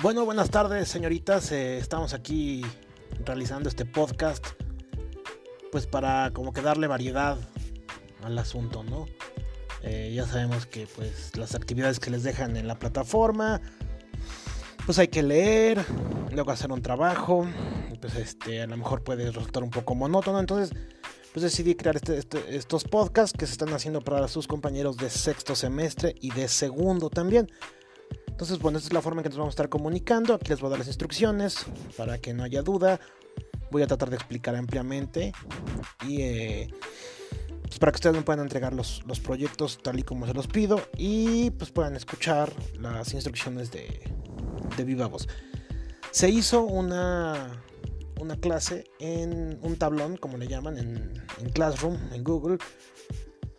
Bueno, buenas tardes, señoritas. Eh, estamos aquí realizando este podcast, pues para como que darle variedad al asunto, ¿no? Eh, ya sabemos que pues las actividades que les dejan en la plataforma, pues hay que leer, luego hacer un trabajo, pues este a lo mejor puede resultar un poco monótono, entonces pues decidí crear este, este, estos podcasts que se están haciendo para sus compañeros de sexto semestre y de segundo también. Entonces, bueno, esta es la forma en que nos vamos a estar comunicando. Aquí les voy a dar las instrucciones para que no haya duda. Voy a tratar de explicar ampliamente y eh, pues para que ustedes me puedan entregar los, los, proyectos tal y como se los pido y pues puedan escuchar las instrucciones de, de viva voz. Se hizo una, una clase en un tablón, como le llaman, en, en Classroom, en Google.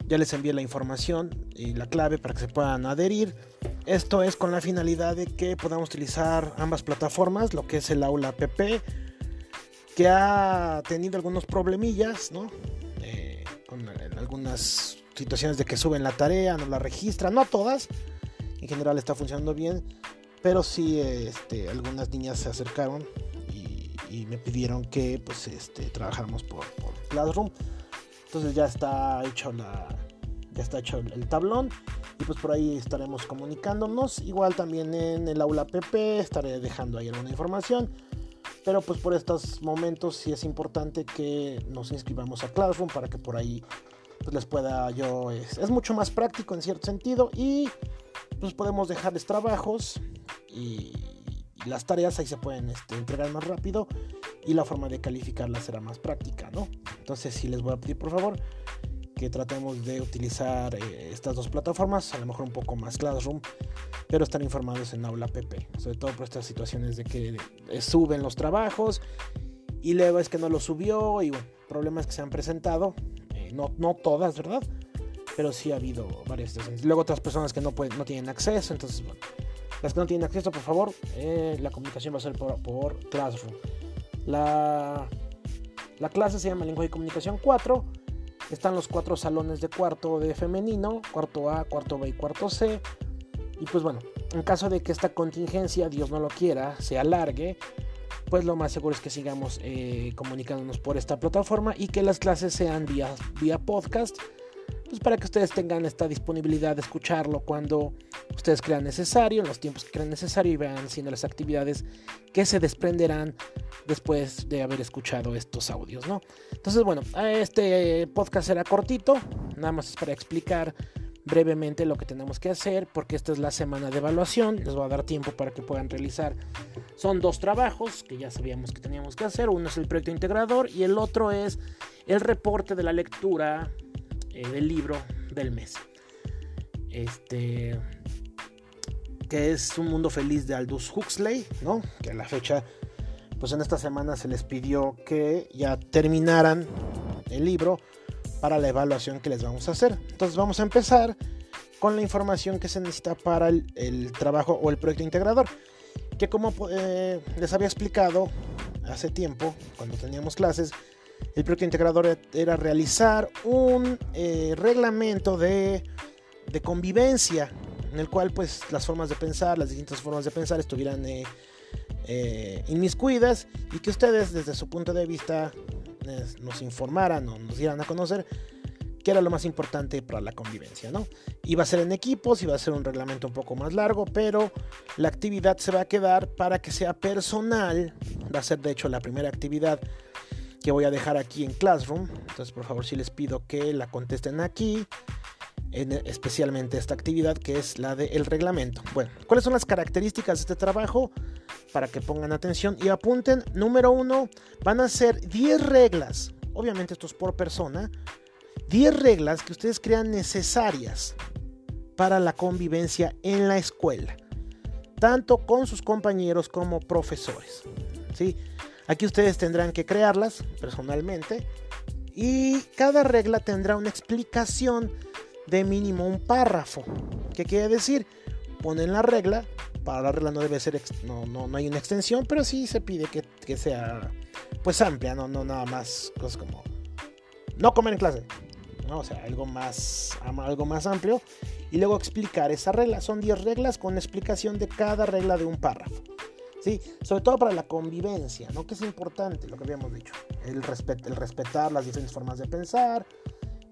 Ya les envié la información y la clave para que se puedan adherir. Esto es con la finalidad de que podamos utilizar ambas plataformas, lo que es el aula PP, que ha tenido algunos problemillas, ¿no? Eh, con algunas situaciones de que suben la tarea, no la registran, no todas, en general está funcionando bien, pero sí este, algunas niñas se acercaron y, y, me pidieron que pues este, trabajáramos por, por Classroom. Entonces ya está hecho la, ya está hecho el tablón y pues por ahí estaremos comunicándonos. Igual también en el aula PP estaré dejando ahí alguna información. Pero pues por estos momentos sí es importante que nos inscribamos a Classroom para que por ahí pues les pueda yo... Es, es mucho más práctico en cierto sentido y pues podemos dejarles trabajos y, y las tareas ahí se pueden este, entregar más rápido y la forma de calificarlas será más práctica, ¿no? Entonces sí les voy a pedir por favor que tratemos de utilizar eh, estas dos plataformas, a lo mejor un poco más Classroom, pero están informados en Aula PP, sobre todo por estas situaciones de que suben los trabajos y luego es que no lo subió y bueno, problemas que se han presentado, eh, no, no todas, ¿verdad? Pero sí ha habido varias situaciones. Luego otras personas que no, pueden, no tienen acceso, entonces bueno, las que no tienen acceso, por favor, eh, la comunicación va a ser por, por Classroom. La, la clase se llama Lenguaje y Comunicación 4 están los cuatro salones de cuarto de femenino, cuarto A, cuarto B y cuarto C. Y pues bueno, en caso de que esta contingencia, Dios no lo quiera, se alargue, pues lo más seguro es que sigamos eh, comunicándonos por esta plataforma y que las clases sean vía, vía podcast pues para que ustedes tengan esta disponibilidad de escucharlo cuando ustedes crean necesario, en los tiempos que crean necesario y vean haciendo las actividades que se desprenderán después de haber escuchado estos audios, ¿no? Entonces, bueno, este podcast será cortito, nada más es para explicar brevemente lo que tenemos que hacer, porque esta es la semana de evaluación, les voy a dar tiempo para que puedan realizar. Son dos trabajos que ya sabíamos que teníamos que hacer, uno es el proyecto integrador y el otro es el reporte de la lectura eh, del libro del mes. Este. Que es Un Mundo Feliz de Aldous Huxley, ¿no? Que a la fecha, pues en esta semana se les pidió que ya terminaran el libro para la evaluación que les vamos a hacer. Entonces vamos a empezar con la información que se necesita para el, trabajo o el proyecto integrador. Que como eh, les había explicado hace tiempo, cuando teníamos clases, el proyecto integrador era realizar un eh, reglamento de, convivencia en el cual pues las formas de pensar, las distintas formas de pensar estuvieran eh, eh, inmiscuidas y que ustedes desde su punto de vista nos informaran o nos dieran a conocer que era lo más importante para la convivencia, ¿no? Iba a ser en equipos, iba a ser un reglamento un poco más largo, pero la actividad se va a quedar para que sea personal, va a ser de hecho la primera actividad que voy a dejar aquí en Classroom. Entonces, por favor, si les pido que la contesten aquí, en especialmente esta actividad que es la del reglamento. Bueno, ¿cuáles son las características de este trabajo? Para que pongan atención y apunten. Número uno, van a ser 10 reglas. Obviamente esto es por persona. 10 reglas que ustedes crean necesarias para la convivencia en la escuela. Tanto con sus compañeros como profesores. ¿sí? Aquí ustedes tendrán que crearlas personalmente y cada regla tendrá una explicación de mínimo un párrafo. ¿Qué quiere decir? Ponen la regla, para la regla no debe ser, no, no, no hay una extensión, pero sí se pide que, que, sea pues amplia, no, no nada más cosas como no comer en clase, ¿no? o sea, algo más, algo más amplio y luego explicar esa regla. Son 10 reglas con explicación de cada regla de un párrafo. ¿Sí? Sobre todo para la convivencia, ¿no? Que es importante, lo que habíamos dicho. El, el respetar las diferentes formas de pensar,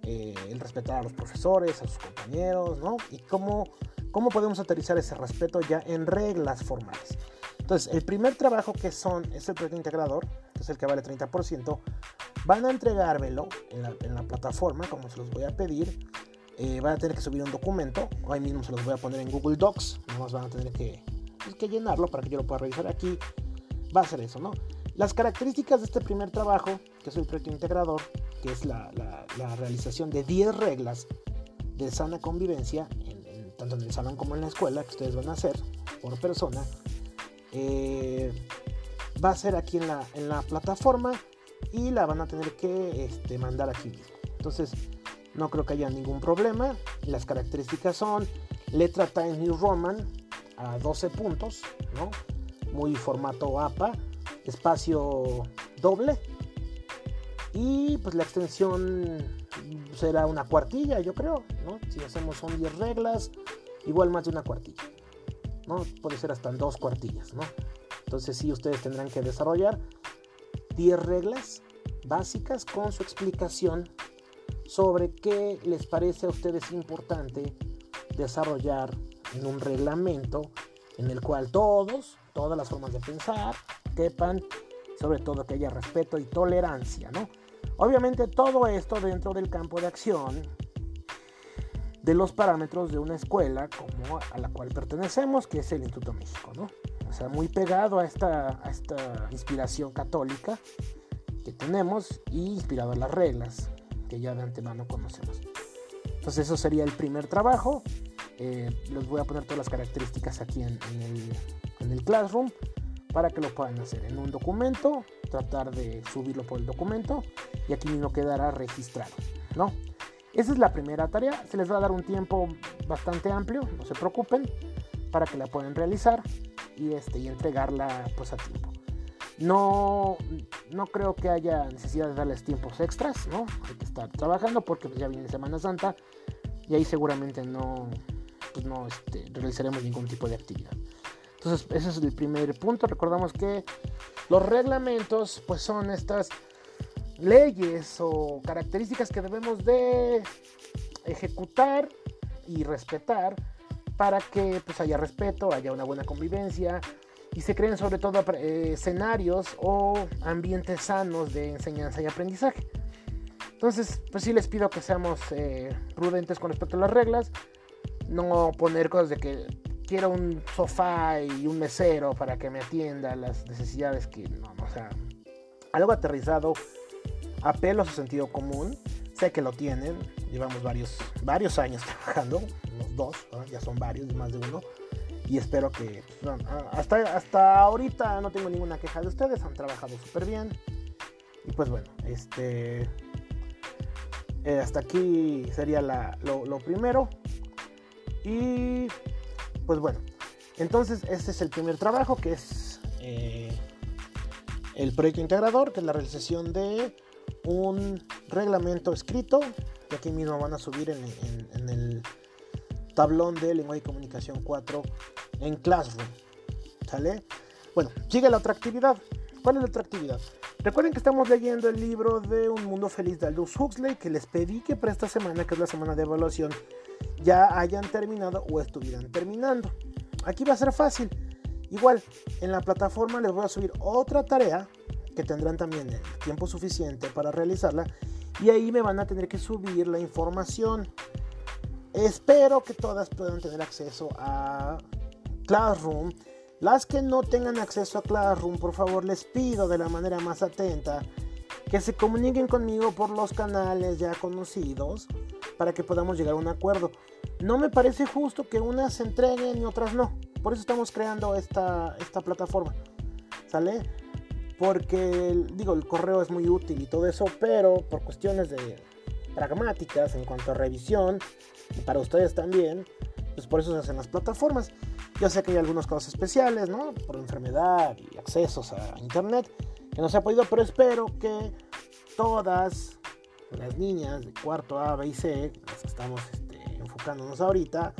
eh, el respetar a los profesores, a sus compañeros, ¿no? Y cómo, cómo podemos aterrizar ese respeto ya en reglas formales. Entonces, el primer trabajo que son es el proyecto integrador, que es el que vale 30%. Van a entregármelo en la, en la plataforma, como se los voy a pedir. Eh, van a tener que subir un documento, ahí mismo se los voy a poner en Google Docs, nada más van a tener que que llenarlo para que yo lo pueda revisar aquí. Va a ser eso, ¿no? Las características de este primer trabajo, que es el proyecto integrador, que es la, la, realización de 10 reglas de sana convivencia, tanto en el salón como en la escuela, que ustedes van a hacer por persona, eh, va a ser aquí en la, en la plataforma y la van a tener que este, mandar aquí mismo. Entonces, no creo que haya ningún problema. Las características son letra Times New Roman, a 12 puntos, ¿no? Muy formato APA, espacio doble. Y pues la extensión será una cuartilla, yo creo, ¿no? Si hacemos son 10 reglas, igual más de una cuartilla, ¿no? Puede ser hasta dos cuartillas, ¿no? Entonces sí, ustedes tendrán que desarrollar 10 reglas básicas con su explicación sobre qué les parece a ustedes importante desarrollar en un reglamento en el cual todos, todas las formas de pensar, quepan, sobre todo que haya respeto y tolerancia, ¿no? Obviamente todo esto dentro del campo de acción de los parámetros de una escuela como a la cual pertenecemos, que es el Instituto México, ¿no? O sea, muy pegado a esta, a esta inspiración católica que tenemos y inspirado en las reglas que ya de antemano conocemos. Entonces eso sería el primer trabajo. Eh, les voy a poner todas las características aquí en, el, Classroom para que lo puedan hacer en un documento, tratar de subirlo por el documento y aquí mismo quedará registrado, ¿no? Esa es la primera tarea, se les va a dar un tiempo bastante amplio, no se preocupen, para que la puedan realizar y, este, y entregarla pues a tiempo. No, no creo que haya necesidad de darles tiempos extras, ¿no? Hay que estar trabajando porque pues, ya viene Semana Santa y ahí seguramente no, pues no este, realizaremos ningún tipo de actividad. Entonces, ese es el primer punto. Recordamos que los reglamentos, pues son estas leyes o características que debemos de ejecutar y respetar para que pues haya respeto, haya una buena convivencia y se creen sobre todo eh, escenarios o ambientes sanos de enseñanza y aprendizaje. Entonces, pues sí les pido que seamos eh, prudentes con respecto a las reglas, no poner cosas de que quiero un sofá y un mesero para que me atienda las necesidades que no, o sea, algo aterrizado, apelo a su sentido común, sé que lo tienen, llevamos varios, varios años trabajando, unos dos, ya son varios, más de uno, y espero que hasta, hasta ahorita no tengo ninguna queja de ustedes, han trabajado súper bien, y pues bueno, este... Eh, hasta aquí sería lo primero. Y pues bueno, entonces este es el primer trabajo que es eh, el proyecto integrador, que es la realización de un reglamento escrito, que aquí mismo van a subir en, el tablón de lenguaje y comunicación 4 en Classroom. ¿Sale? Bueno, sigue la otra actividad. ¿Cuál es la otra actividad? Recuerden que estamos leyendo el libro de Un Mundo Feliz de Aldous Huxley, que les pedí que para esta semana, que es la semana de evaluación, ya hayan terminado o estuvieran terminando. Aquí va a ser fácil. Igual, en la plataforma les voy a subir otra tarea que tendrán también el tiempo suficiente para realizarla y ahí me van a tener que subir la información. Espero que todas puedan tener acceso a Classroom. Las que no tengan acceso a Classroom, por favor les pido de la manera más atenta que se comuniquen conmigo por los canales ya conocidos para que podamos llegar a un acuerdo. No me parece justo que unas se entreguen y otras no. Por eso estamos creando esta, esta plataforma. ¿Sale? Porque, digo, el correo es muy útil y todo eso, pero por cuestiones de pragmáticas en cuanto a revisión, y para ustedes también, pues por eso se hacen las plataformas. Yo sé que hay algunos casos especiales, ¿no? Por enfermedad y accesos a internet, que no se ha podido, pero espero que todas las niñas de cuarto A, B y C, las que estamos enfocándonos ahorita,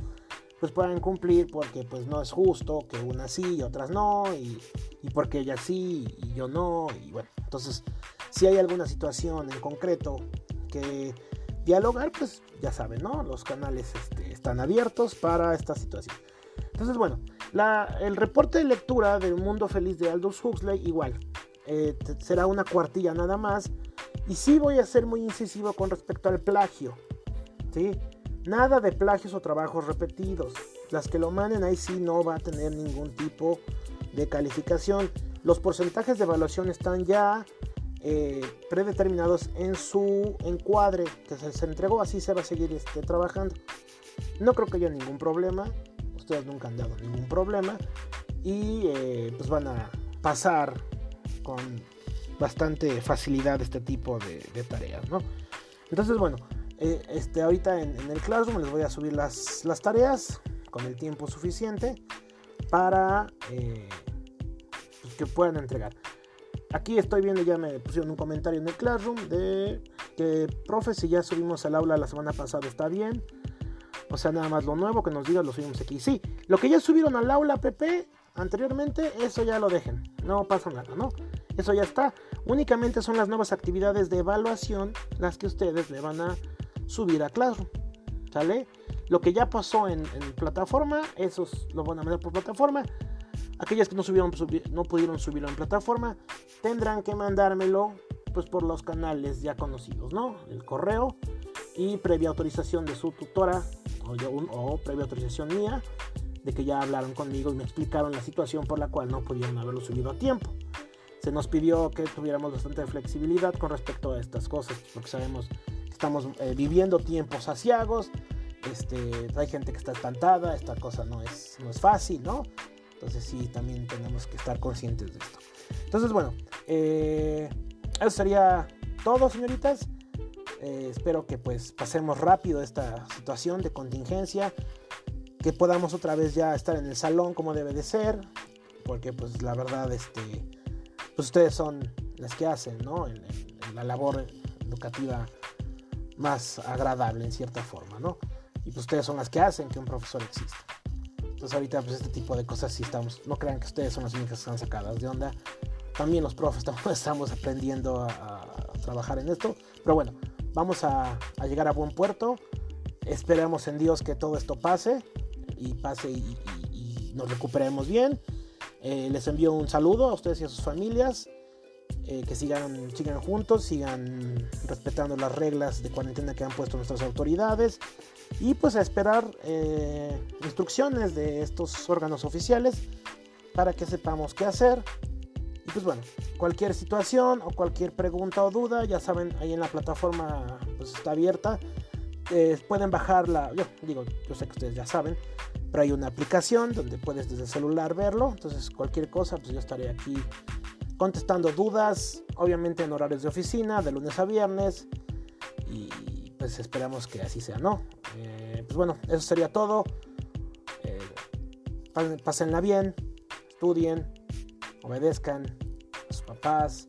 pues puedan cumplir porque pues no es justo que unas sí y otras no y, y porque ellas sí y yo no y bueno entonces si hay alguna situación en concreto que dialogar pues ya saben no los canales este, están abiertos para esta situación. Entonces bueno la, el reporte de lectura del mundo feliz de Aldous Huxley igual eh, será una cuartilla nada más y sí voy a ser muy incisivo con respecto al plagio sí Nada de plagios o trabajos repetidos. Las que lo manden ahí sí no va a tener ningún tipo de calificación. Los porcentajes de evaluación están ya eh, predeterminados en su encuadre que se, entregó, así se va a seguir este, trabajando. No creo que haya ningún problema, ustedes nunca han dado ningún problema y eh, pues van a pasar con bastante facilidad este tipo de, de tareas, ¿no? Entonces, bueno, eh, este, ahorita en, el Classroom les voy a subir las, tareas con el tiempo suficiente para eh, que puedan entregar. Aquí estoy viendo, ya me pusieron un comentario en el Classroom de que, profe, si ya subimos al aula la semana pasada está bien. O sea, nada más lo nuevo que nos diga lo subimos aquí. Sí, lo que ya subieron al aula PP anteriormente, eso ya lo dejen. No pasa nada, ¿no? Eso ya está. Únicamente son las nuevas actividades de evaluación las que ustedes le van a subir a Classroom. ¿Sale? Lo que ya pasó en, plataforma, esos lo van a mandar por plataforma. Aquellas que no, subieron, no pudieron subirlo en plataforma, tendrán que mandármelo pues por los canales ya conocidos, ¿no? El correo y previa autorización de su tutora o, o previa autorización mía de que ya hablaron conmigo y me explicaron la situación por la cual no pudieron haberlo subido a tiempo. Se nos pidió que tuviéramos bastante flexibilidad con respecto a estas cosas, porque sabemos estamos eh, viviendo tiempos asiagos, este, hay gente que está espantada, esta cosa no es, no es fácil, ¿no? Entonces sí, también tenemos que estar conscientes de esto. Entonces, bueno, eh, eso sería todo, señoritas. Eh, espero que pues pasemos rápido esta situación de contingencia, que podamos otra vez ya estar en el salón como debe de ser, porque pues la verdad, este, pues ustedes son las que hacen, ¿no? la labor educativa más agradable en cierta forma, ¿no? Y pues ustedes son las que hacen que un profesor exista. Entonces ahorita pues este tipo de cosas sí estamos, no crean que ustedes son las únicas que están sacadas de onda. También los profes estamos aprendiendo a, trabajar en esto. Pero bueno, vamos a, llegar a buen puerto. Esperemos en Dios que todo esto pase y pase y, nos recuperemos bien. Eh, les envío un saludo a ustedes y a sus familias. Eh, que sigan, sigan juntos, sigan respetando las reglas de cuarentena que han puesto nuestras autoridades y pues a esperar eh, instrucciones de estos órganos oficiales para que sepamos qué hacer. Y pues bueno, cualquier situación o cualquier pregunta o duda, ya saben, ahí en la plataforma pues está abierta. Eh, pueden bajarla, yo digo, yo sé que ustedes ya saben, pero hay una aplicación donde puedes desde el celular verlo. Entonces cualquier cosa, pues yo estaré aquí contestando dudas, obviamente en horarios de oficina, de lunes a viernes. Y pues esperamos que así sea, ¿no? Eh, pues bueno, eso sería todo. Eh, pásenla bien, estudien, obedezcan a sus papás,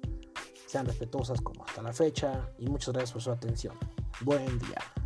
sean respetuosas como hasta la fecha y muchas gracias por su atención. Buen día.